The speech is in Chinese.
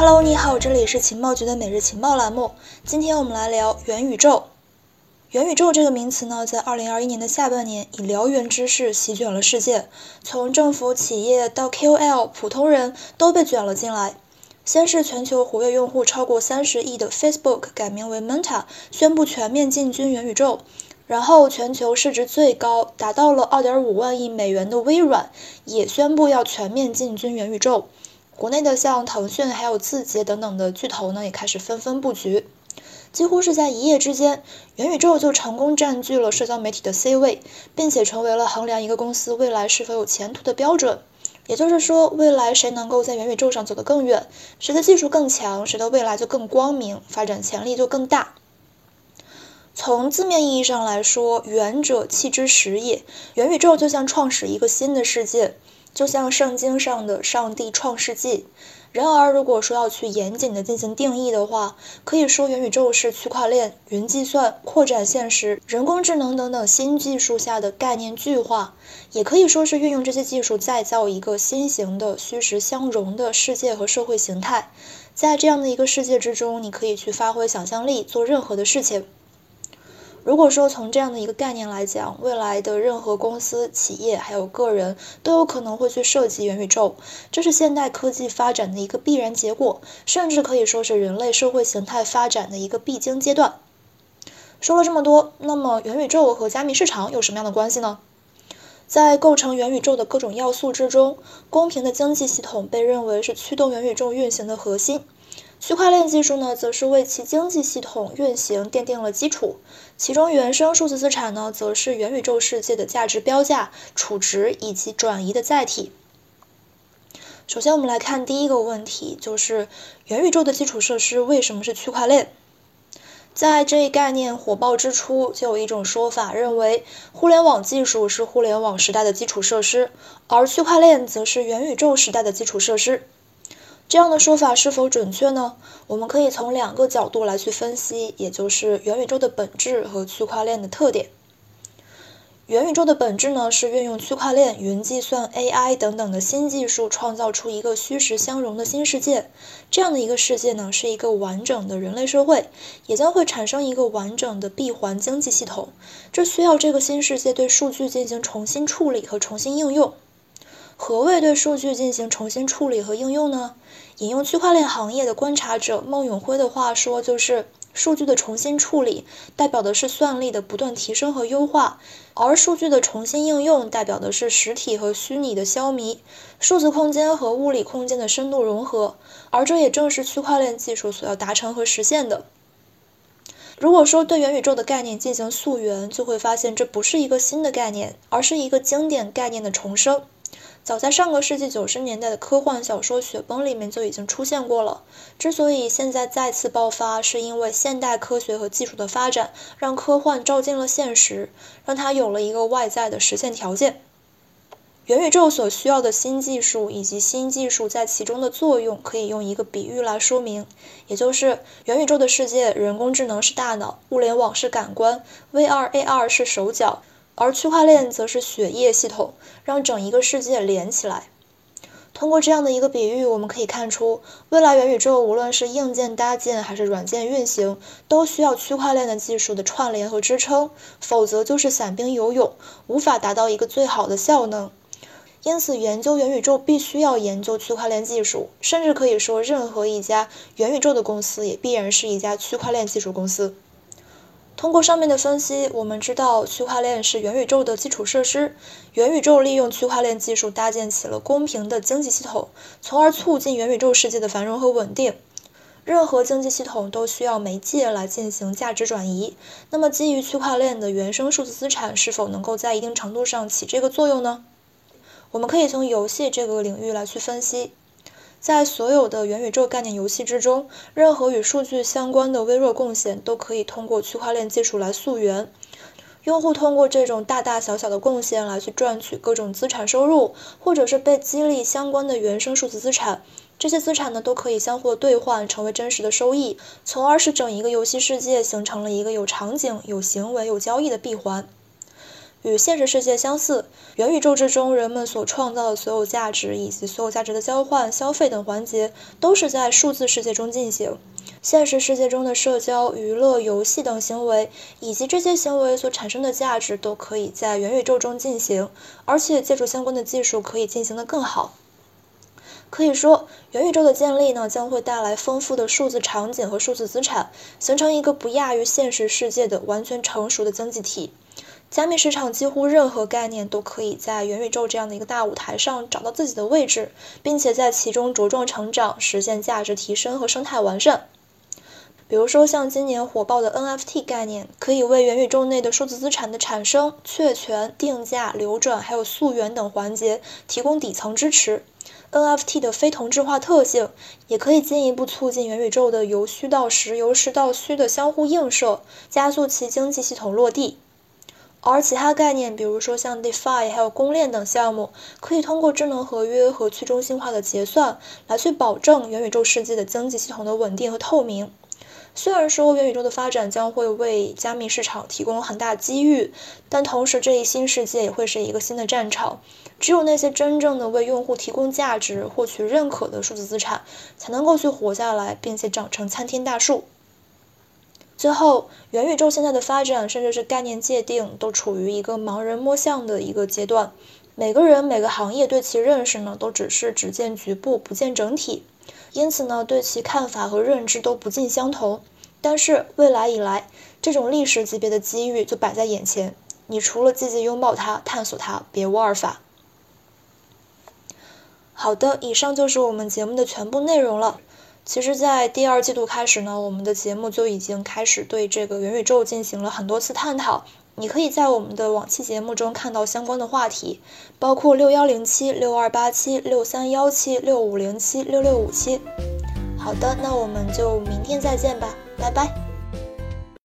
Hello，你好，这里是情报局的每日情报栏目。今天我们来聊元宇宙。元宇宙这个名词呢，在2021年的下半年以燎原之势席卷了世界，从政府、企业到 KOL，普通人都被卷了进来。先是全球活跃用户超过三十亿的 Facebook 改名为 Meta，宣布全面进军元宇宙。然后，全球市值最高达到了二点五万亿美元的微软也宣布要全面进军元宇宙。国内的像腾讯、还有字节等等的巨头呢，也开始纷纷布局。几乎是在一夜之间，元宇宙就成功占据了社交媒体的 C 位，并且成为了衡量一个公司未来是否有前途的标准。也就是说，未来谁能够在元宇宙上走得更远，谁的技术更强，谁的未来就更光明，发展潜力就更大。从字面意义上来说，元者气之始也，元宇宙就像创始一个新的世界，就像圣经上的上帝创世纪。然而，如果说要去严谨的进行定义的话，可以说元宇宙是区块链、云计算、扩展现实、人工智能等等新技术下的概念具化，也可以说是运用这些技术再造一个新型的虚实相融的世界和社会形态。在这样的一个世界之中，你可以去发挥想象力，做任何的事情。如果说从这样的一个概念来讲，未来的任何公司、企业还有个人都有可能会去涉及元宇宙，这是现代科技发展的一个必然结果，甚至可以说是人类社会形态发展的一个必经阶段。说了这么多，那么元宇宙和加密市场有什么样的关系呢？在构成元宇宙的各种要素之中，公平的经济系统被认为是驱动元宇宙运行的核心。区块链技术呢，则是为其经济系统运行奠定了基础。其中，原生数字资产呢，则是元宇宙世界的价值标价、储值以及转移的载体。首先，我们来看第一个问题，就是元宇宙的基础设施为什么是区块链？在这一概念火爆之初，就有一种说法认为，互联网技术是互联网时代的基础设施，而区块链则是元宇宙时代的基础设施。这样的说法是否准确呢？我们可以从两个角度来去分析，也就是元宇宙的本质和区块链的特点。元宇宙的本质呢，是运用区块链、云计算、AI 等等的新技术，创造出一个虚实相融的新世界。这样的一个世界呢，是一个完整的人类社会，也将会产生一个完整的闭环经济系统。这需要这个新世界对数据进行重新处理和重新应用。何谓对数据进行重新处理和应用呢？引用区块链行业的观察者孟永辉的话说，就是数据的重新处理代表的是算力的不断提升和优化，而数据的重新应用代表的是实体和虚拟的消弭，数字空间和物理空间的深度融合，而这也正是区块链技术所要达成和实现的。如果说对元宇宙的概念进行溯源，就会发现这不是一个新的概念，而是一个经典概念的重生。早在上个世纪九十年代的科幻小说《雪崩》里面就已经出现过了。之所以现在再次爆发，是因为现代科学和技术的发展，让科幻照进了现实，让它有了一个外在的实现条件。元宇宙所需要的新技术以及新技术在其中的作用，可以用一个比喻来说明，也就是元宇宙的世界，人工智能是大脑，物联网是感官，VR、AR 是手脚。而区块链则是血液系统，让整一个世界连起来。通过这样的一个比喻，我们可以看出，未来元宇宙无论是硬件搭建还是软件运行，都需要区块链的技术的串联和支撑，否则就是散兵游勇，无法达到一个最好的效能。因此，研究元宇宙必须要研究区块链技术，甚至可以说，任何一家元宇宙的公司也必然是一家区块链技术公司。通过上面的分析，我们知道区块链是元宇宙的基础设施。元宇宙利用区块链技术搭建起了公平的经济系统，从而促进元宇宙世界的繁荣和稳定。任何经济系统都需要媒介来进行价值转移。那么，基于区块链的原生数字资产是否能够在一定程度上起这个作用呢？我们可以从游戏这个领域来去分析。在所有的元宇宙概念游戏之中，任何与数据相关的微弱贡献都可以通过区块链技术来溯源。用户通过这种大大小小的贡献来去赚取各种资产收入，或者是被激励相关的原生数字资产。这些资产呢都可以相互兑换，成为真实的收益，从而使整一个游戏世界形成了一个有场景、有行为、有交易的闭环。与现实世界相似，元宇宙之中人们所创造的所有价值以及所有价值的交换、消费等环节，都是在数字世界中进行。现实世界中的社交、娱乐、游戏等行为，以及这些行为所产生的价值，都可以在元宇宙中进行，而且借助相关的技术，可以进行得更好。可以说，元宇宙的建立呢，将会带来丰富的数字场景和数字资产，形成一个不亚于现实世界的完全成熟的经济体。加密市场几乎任何概念都可以在元宇宙这样的一个大舞台上找到自己的位置，并且在其中茁壮成长，实现价值提升和生态完善。比如说，像今年火爆的 NFT 概念，可以为元宇宙内的数字资产的产生、确权、定价、流转还有溯源等环节提供底层支持。NFT 的非同质化特性，也可以进一步促进元宇宙的由虚到实、由实到虚的相互映射，加速其经济系统落地。而其他概念，比如说像 DeFi 还有公链等项目，可以通过智能合约和去中心化的结算，来去保证元宇宙世界的经济系统的稳定和透明。虽然说元宇宙的发展将会为加密市场提供很大机遇，但同时这一新世界也会是一个新的战场。只有那些真正的为用户提供价值、获取认可的数字资产，才能够去活下来，并且长成参天大树。最后，元宇宙现在的发展，甚至是概念界定，都处于一个盲人摸象的一个阶段。每个人、每个行业对其认识呢，都只是只见局部，不见整体。因此呢，对其看法和认知都不尽相同。但是未来以来，这种历史级别的机遇就摆在眼前，你除了积极拥抱它、探索它，别无二法。好的，以上就是我们节目的全部内容了。其实，在第二季度开始呢，我们的节目就已经开始对这个元宇宙进行了很多次探讨。你可以在我们的往期节目中看到相关的话题，包括六幺零七、六二八七、六三幺七、六五零七、六六五七。好的，那我们就明天再见吧，拜拜。